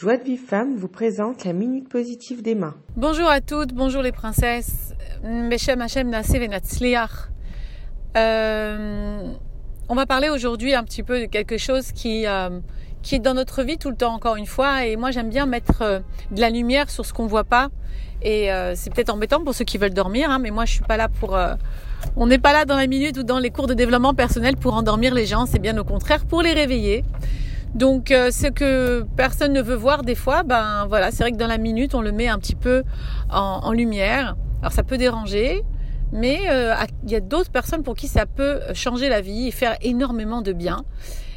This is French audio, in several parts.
Joie de Vive Femme vous présente la Minute Positive d'Emma. Bonjour à toutes, bonjour les princesses. Euh, on va parler aujourd'hui un petit peu de quelque chose qui, euh, qui est dans notre vie tout le temps, encore une fois. Et moi, j'aime bien mettre euh, de la lumière sur ce qu'on voit pas. Et c'est peut-être embêtant pour ceux qui veulent dormir, hein, mais moi, je suis pas là pour. on n'est pas là dans la minute ou dans les cours de développement personnel pour endormir les gens. C'est bien au contraire pour les réveiller. Donc euh, ce que personne ne veut voir des fois, ben voilà, c'est vrai que dans la minute on le met un petit peu en, lumière. Alors ça peut déranger, mais euh, il y a d'autres personnes pour qui ça peut changer la vie et faire énormément de bien.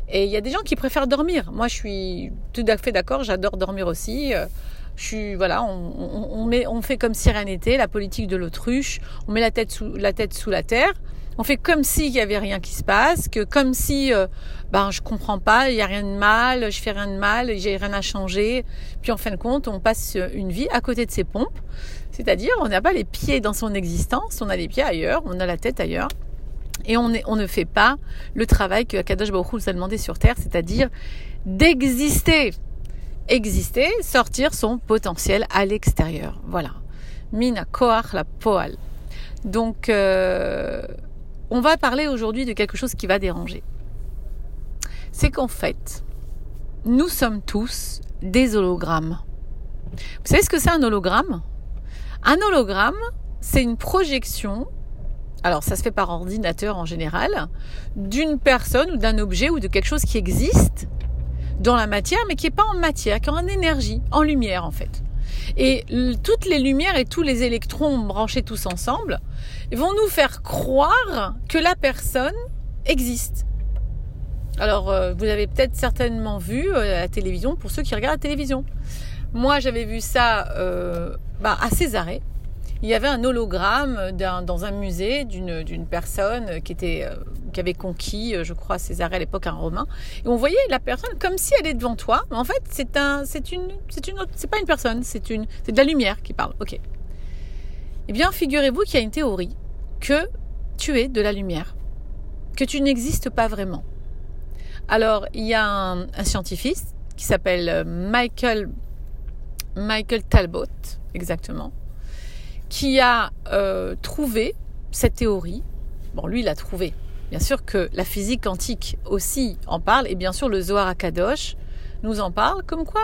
Et il y a des gens qui préfèrent dormir. Moi je suis tout à fait d'accord, j'adore dormir aussi. Euh, je suis voilà, on, fait comme Sérénité, la politique de l'autruche. On met la tête sous la tête sous la terre on fait comme s'il y avait rien qui se passe, que comme si euh, ben je comprends pas, il y a rien de mal, je fais rien de mal, j'ai rien à changer. Puis en fin de compte, on passe une vie à côté de ses pompes, c'est-à-dire on n'a pas les pieds dans son existence, on a les pieds ailleurs, on a la tête ailleurs. Et on, ne fait pas le travail que Akadosh Baruch nous a demandé sur Terre, c'est-à-dire d'exister. Exister, sortir son potentiel à l'extérieur. Voilà. Mina Koach la Poal. Donc, euh, on va parler aujourd'hui de quelque chose qui va déranger. C'est qu'en fait, nous sommes tous des hologrammes. Vous savez ce que c'est un hologramme? Un hologramme, c'est une projection, alors ça se fait par ordinateur en général, d'une personne ou d'un objet ou de quelque chose qui existe dans la matière, mais qui n'est pas en matière, qui est en énergie, en lumière en fait. Et toutes les lumières et tous les électrons branchés tous ensemble vont nous faire croire que la personne existe. Alors, euh, vous avez peut-être certainement vu euh, la télévision, pour ceux qui regardent la télévision. Moi, j'avais vu ça euh, bah, à Césarée il y avait un hologramme dans un musée d'une personne qui était euh, qui avait conquis, euh, je crois, César à l'époque un romain. Et on voyait la personne comme si elle est devant toi, mais en fait c'est un c'est une c'est une c'est pas une personne, c'est une c'est de la lumière qui parle. Ok. Eh bien, figurez-vous qu'il y a une théorie que tu es de la lumière, que tu n'existes pas vraiment. Alors, il y a un, un scientifique qui s'appelle euh, Michael Michael Talbot, exactement, qui a euh, trouvé cette théorie. Bon, lui, il l'a trouvé. Bien sûr que la physique quantique aussi en parle, et bien sûr le Zohar Akadosh nous en parle, comme quoi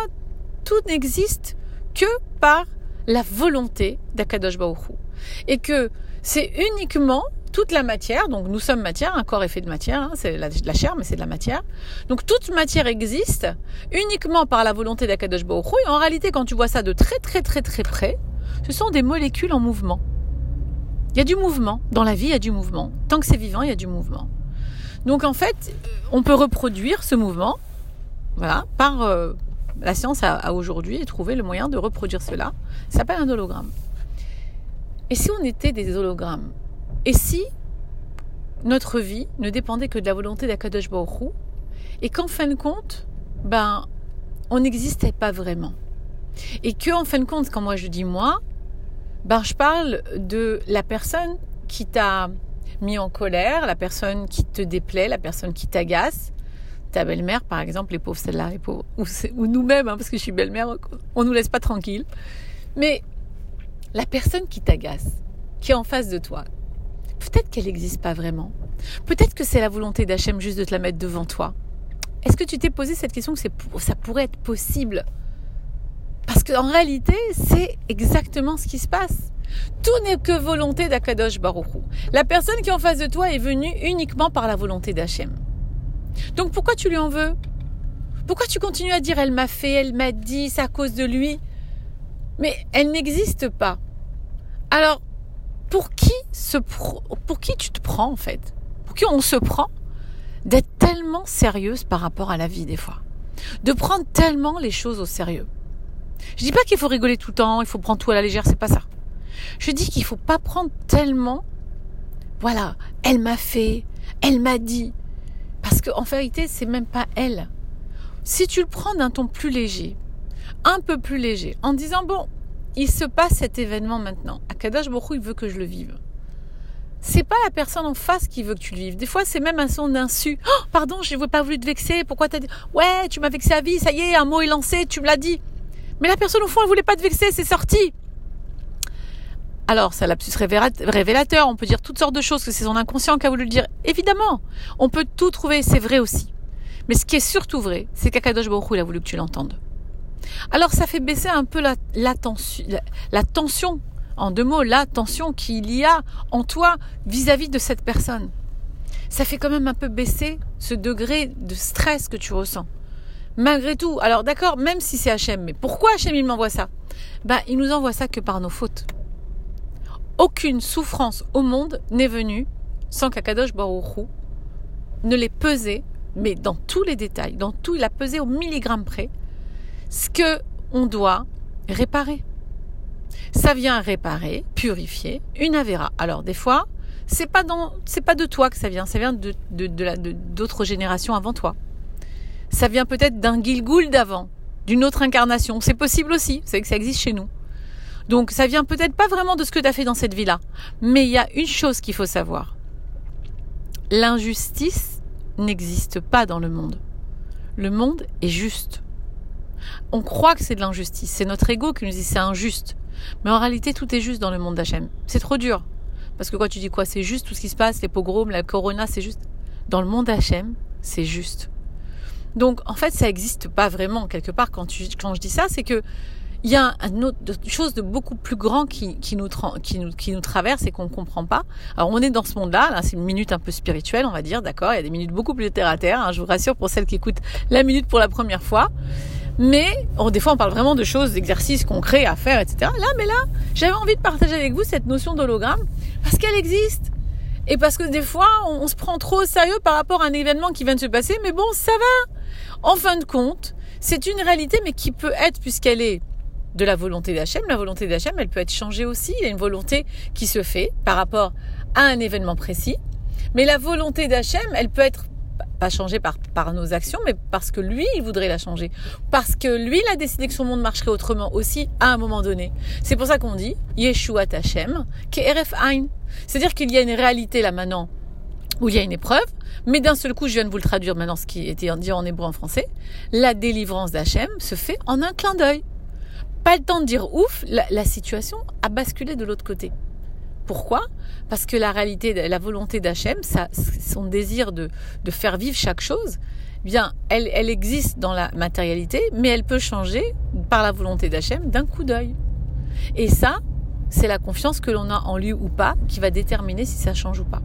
tout n'existe que par la volonté d'Akadosh Baruch Et que c'est uniquement toute la matière, donc nous sommes matière, un corps est fait de matière, hein, c'est de la chair, mais c'est de la matière. Donc toute matière existe uniquement par la volonté d'Akadosh Baruch Et en réalité, quand tu vois ça de très très très très près, ce sont des molécules en mouvement. Il y a du mouvement. Dans la vie, il y a du mouvement. Tant que c'est vivant, il y a du mouvement. Donc en fait, euh, on peut reproduire ce mouvement, voilà, par euh, la science a, aujourd'hui trouvé le moyen de reproduire cela. Ça s'appelle un hologramme. Et si on était des hologrammes? Et si notre vie ne dépendait que de la volonté d'Akadosh Baruch et qu'en fin de compte, ben, on n'existait pas vraiment? Et que, en fin de compte, quand moi je dis moi, ben, je parle de la personne qui t'a mis en colère, la personne qui te déplaît, la personne qui t'agace. Ta belle-mère, par exemple, les pauvres, celle-là, les pauvres, ou, nous-mêmes, hein, parce que je suis belle-mère, on nous laisse pas tranquille. Mais la personne qui t'agace, qui est en face de toi, peut-être qu'elle n'existe pas vraiment. Peut-être que c'est la volonté d'Hachem juste de te la mettre devant toi. Est-ce que tu t'es posé cette question que ça pourrait être possible parce qu'en réalité, c'est exactement ce qui se passe. Tout n'est que volonté d'Akadosh Baruchou. La personne qui est en face de toi est venue uniquement par la volonté d'Hachem. Donc pourquoi tu lui en veux? Pourquoi tu continues à dire elle m'a fait, elle m'a dit, c'est à cause de lui? Mais elle n'existe pas. Alors, pour qui, pour qui tu te prends en fait? Pour qui on se prend D'être tellement sérieuse par rapport à la vie des fois? De prendre tellement les choses au sérieux. Je dis pas qu'il faut rigoler tout le temps, il faut prendre tout à la légère, c'est pas ça. Je dis qu'il faut pas prendre tellement, voilà, elle m'a fait, elle m'a dit. Parce qu'en vérité, c'est même pas elle. Si tu le prends d'un ton plus léger, un peu plus léger, en disant, bon, il se passe cet événement maintenant. Akadash Borou, il veut que je le vive. C'est pas la personne en face qui veut que tu le vives. Des fois, c'est même un son d'insu. Oh, pardon, je n'ai pas voulu te vexer. Pourquoi t'as dit, ouais, tu m'as vexé à vie, ça y est, un mot est lancé, tu me l'as dit. Mais la personne au fond, elle voulait pas te vexer, c'est sorti. Alors, c'est lapsus révélateur, on peut dire toutes sortes de choses, que c'est son inconscient qui a voulu le dire. Évidemment, on peut tout trouver, c'est vrai aussi. Mais ce qui est surtout vrai, c'est qu'Akadosh Baruch il a voulu que tu l'entendes. Alors, ça fait baisser un peu la, tension, en deux mots, la tension qu'il y a en toi vis-à-vis -vis de cette personne. Ça fait quand même un peu baisser ce degré de stress que tu ressens. Malgré tout, alors d'accord, même si c'est Hachem, mais pourquoi Hachem il m'envoie ça? Bah, il nous envoie ça que par nos fautes. Aucune souffrance au monde n'est venue sans qu'Akadosh Baruch ne l'ait pesé, mais dans tous les détails, dans tout, il a pesé au milligramme près, ce que on doit réparer. Ça vient réparer, purifier une avéra. Alors des fois, c'est pas pas de toi que ça vient, ça vient de d'autres générations avant toi. Ça vient peut-être d'un Gilgoul d'avant, d'une autre incarnation. C'est possible aussi, c'est que ça existe chez nous. Donc ça vient peut-être pas vraiment de ce que tu as fait dans cette vie-là. Mais il y a une chose qu'il faut savoir. L'injustice n'existe pas dans le monde. Le monde est juste. On croit que c'est de l'injustice. C'est notre ego qui nous dit c'est injuste. Mais en réalité, tout est juste dans le monde d'Hachem. C'est trop dur. Parce que quoi, tu dis quoi C'est juste tout ce qui se passe, les pogroms, la corona, c'est juste. Dans le monde d'Hachem, c'est juste. Donc, en fait, ça n'existe pas vraiment quelque part quand, tu, quand je dis ça, c'est que il y a une autre chose de beaucoup plus grand qui, qui, nous, qui, nous, qui nous traverse et qu'on ne comprend pas. Alors on est dans ce monde-là, là, c'est une minute un peu spirituelle, on va dire, d'accord? Il y a des minutes beaucoup plus terre à terre, hein, je vous rassure pour celles qui écoutent la minute pour la première fois. Mais des fois on parle vraiment de choses, d'exercices concrets à faire, etc. Là, mais là, j'avais envie de partager avec vous cette notion d'hologramme parce qu'elle existe. Et parce que des fois, on, on se prend trop au sérieux par rapport à un événement qui vient de se passer, mais bon, ça va. En fin de compte, c'est une réalité, mais qui peut être, puisqu'elle est de la volonté d'Hachem. La volonté d'Hachem, elle peut être changée aussi. Il y a une volonté qui se fait par rapport à un événement précis. Mais la volonté d'Hachem, elle peut être pas changée par, nos actions, mais parce que lui, il voudrait la changer. Parce que lui, il a décidé que son monde marcherait autrement aussi à un moment donné. C'est pour ça qu'on dit Yeshua Hashem, Keref Ein. C'est-à-dire qu'il y a une réalité là maintenant où il y a une épreuve, mais d'un seul coup, je viens de vous le traduire maintenant, ce qui était dit en hébreu en français, la délivrance d'Hachem se fait en un clin d'œil pas le temps de dire ouf, la, situation a basculé de l'autre côté. Pourquoi? Parce que la réalité, la volonté d'Hachem, son désir de, faire vivre chaque chose, eh bien, elle, elle existe dans la matérialité, mais elle peut changer par la volonté d'Hachem d'un coup d'œil. Et ça, c'est la confiance que l'on a en lui ou pas qui va déterminer si ça change ou pas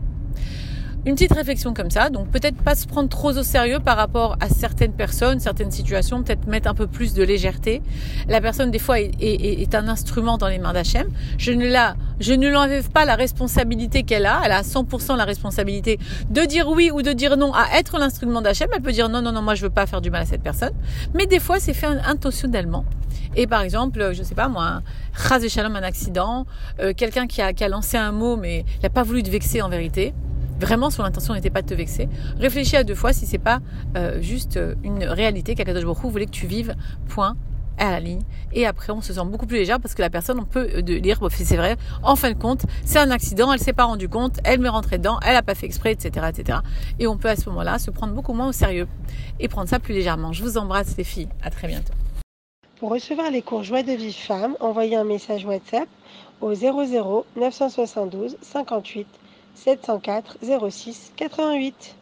une petite réflexion comme ça. Donc peut-être pas se prendre trop au sérieux par rapport à certaines personnes, certaines situations, peut-être mettre un peu plus de légèreté. La personne des fois est, est, est un instrument dans les mains d'Hachem. Je ne la, je ne lui enlève pas la responsabilité qu'elle a. Elle a 100% la responsabilité de dire oui ou de dire non à être l'instrument d'Hachem. Elle peut dire non, non, non, moi je veux pas faire du mal à cette personne. Mais des fois c'est fait intentionnellement. Et par exemple, je sais pas moi, un et shalom, un accident, euh, quelqu'un qui a, qui a lancé un mot mais il n'a pas voulu te vexer en vérité vraiment son intention n'était pas de te vexer, réfléchis à deux fois si c'est pas euh, juste euh, une réalité qu'Akadosh Baruch voulait que tu vives, point, à la ligne. Et après, on se sent beaucoup plus légère parce que la personne, on peut euh, dire, c'est vrai, en fin de compte, c'est un accident, elle s'est pas rendue compte, elle m'est rentrée dedans, elle a pas fait exprès, etc., etc. Et on peut à ce moment-là se prendre beaucoup moins au sérieux et prendre ça plus légèrement. Je vous embrasse les filles. À très bientôt. Pour recevoir les cours Joie de vie femme, envoyez un message WhatsApp au 00 972 58 704 06 88.